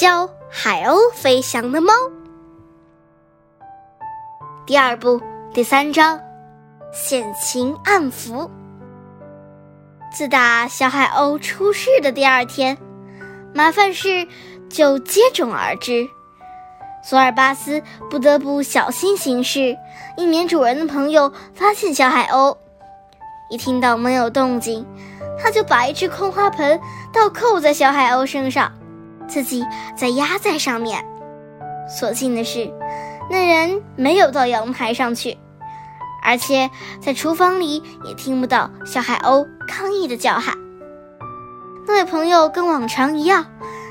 教海鸥飞翔的猫。第二部第三章，险情暗伏。自打小海鸥出事的第二天，麻烦事就接踵而至。索尔巴斯不得不小心行事，以免主人的朋友发现小海鸥。一听到没有动静，他就把一只空花盆倒扣在小海鸥身上，自己再压在上面。所幸的是，那人没有到阳台上去，而且在厨房里也听不到小海鸥抗议的叫喊。那位朋友跟往常一样，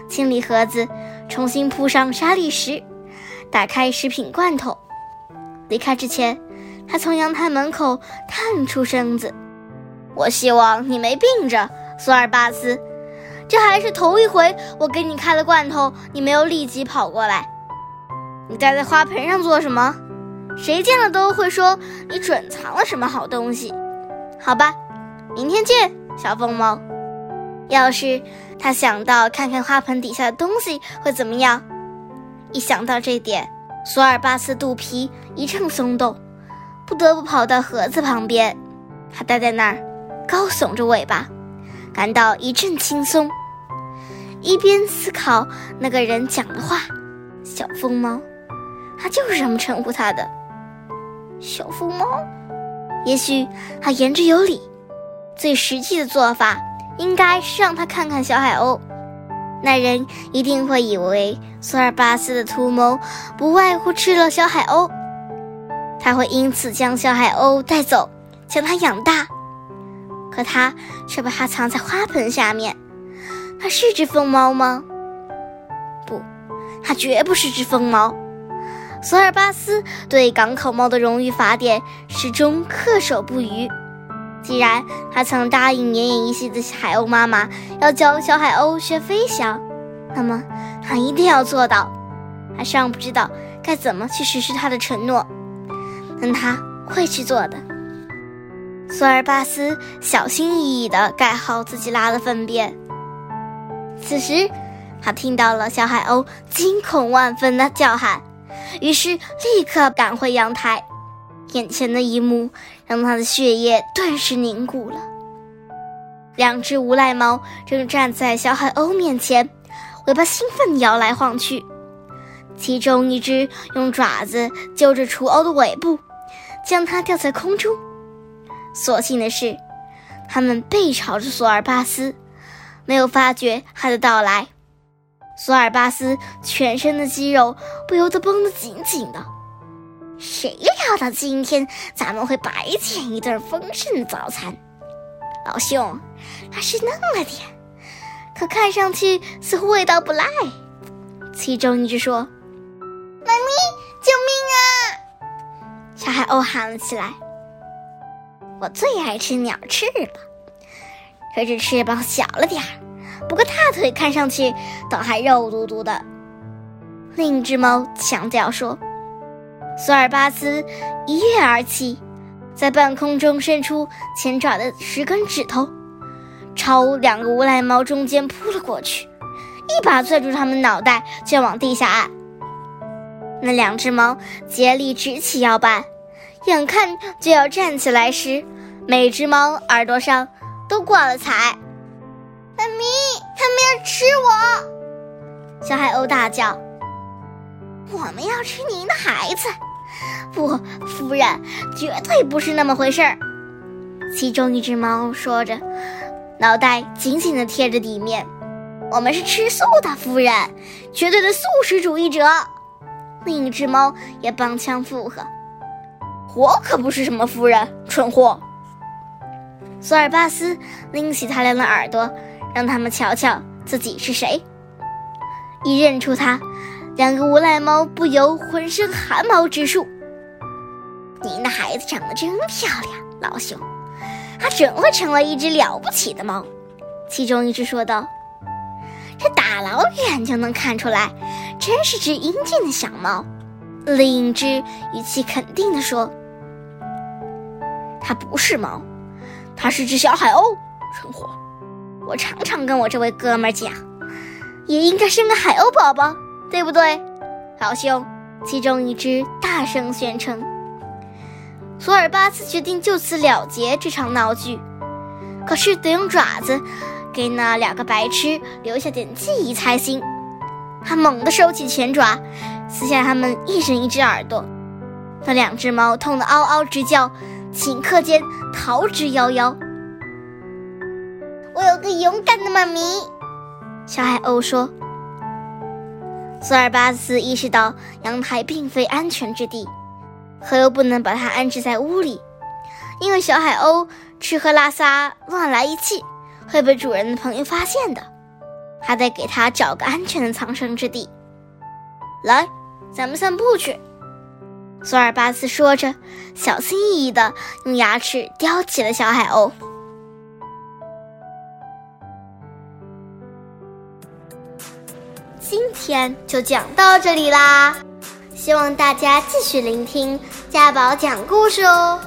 清理盒子，重新铺上沙砾石。打开食品罐头，离开之前，他从阳台门口探出身子。我希望你没病着，索尔巴斯。这还是头一回我给你开了罐头，你没有立即跑过来。你待在花盆上做什么？谁见了都会说你准藏了什么好东西。好吧，明天见，小疯猫。要是他想到看看花盆底下的东西会怎么样？一想到这点，索尔巴斯肚皮一阵松动，不得不跑到盒子旁边。他待在那儿，高耸着尾巴，感到一阵轻松，一边思考那个人讲的话。小疯猫，他就是这么称呼他的。小疯猫，也许他言之有理。最实际的做法，应该是让他看看小海鸥。那人一定会以为索尔巴斯的图谋不外乎吃了小海鸥，他会因此将小海鸥带走，将它养大。可他却把它藏在花盆下面。它是只疯猫吗？不，它绝不是只疯猫。索尔巴斯对港口猫的荣誉法典始终恪守不渝。既然他曾答应奄奄一息的海鸥妈妈要教小海鸥学飞翔，那么他一定要做到。他尚不知道该怎么去实施他的承诺，但他会去做的。索尔巴斯小心翼翼地盖好自己拉的粪便。此时，他听到了小海鸥惊恐万分的叫喊，于是立刻赶回阳台。眼前的一幕让他的血液顿时凝固了。两只无赖猫正站在小海鸥面前，尾巴兴奋摇来晃去。其中一只用爪子揪着雏鸥的尾部，将它吊在空中。所幸的是，它们背朝着索尔巴斯，没有发觉他的到来。索尔巴斯全身的肌肉不由得绷得紧紧的。谁料到今天咱们会白捡一顿丰盛的早餐？老兄，还是嫩了点，可看上去似乎味道不赖。其中一只说：“妈咪，救命啊！”小海鸥喊了起来：“我最爱吃鸟翅膀，这只翅膀小了点儿，不过大腿看上去倒还肉嘟嘟的。”另一只猫强调说。索尔巴斯一跃而起，在半空中伸出前爪的十根指头，朝两个无赖猫中间扑了过去，一把攥住它们脑袋就往地下按。那两只猫竭力直起腰板，眼看就要站起来时，每只猫耳朵上都挂了彩。妈咪，它们要吃我！小海鸥大叫：“我们要吃您的孩子！”不，夫人，绝对不是那么回事儿。其中一只猫说着，脑袋紧紧地贴着地面。我们是吃素的，夫人，绝对的素食主义者。另一只猫也帮腔附和：“我可不是什么夫人，蠢货。”索尔巴斯拎起他俩的耳朵，让他们瞧瞧自己是谁。一认出他，两个无赖猫不由浑身汗毛直竖。您的孩子长得真漂亮，老兄，他准会成为一只了不起的猫。其中一只说道：“这大老远就能看出来，真是只英俊的小猫。”另一只语气肯定地说：“它不是猫，它是只小海鸥，蠢货！我常常跟我这位哥们讲，也应该生个海鸥宝宝，对不对？老兄，其中一只大声宣称。索尔巴斯决定就此了结这场闹剧，可是得用爪子给那两个白痴留下点记忆才行。他猛地收起前爪，撕下他们一人一只耳朵。那两只猫痛得嗷嗷直叫，顷刻间逃之夭夭。我有个勇敢的妈咪，小海鸥说。索尔巴斯意识到阳台并非安全之地，可又不能把它安置在屋里，因为小海鸥吃喝拉撒乱来一气，会被主人的朋友发现的。还得给它找个安全的藏身之地。来，咱们散步去。索尔巴斯说着，小心翼翼地用牙齿叼起了小海鸥。今天就讲到这里啦，希望大家继续聆听家宝讲故事哦。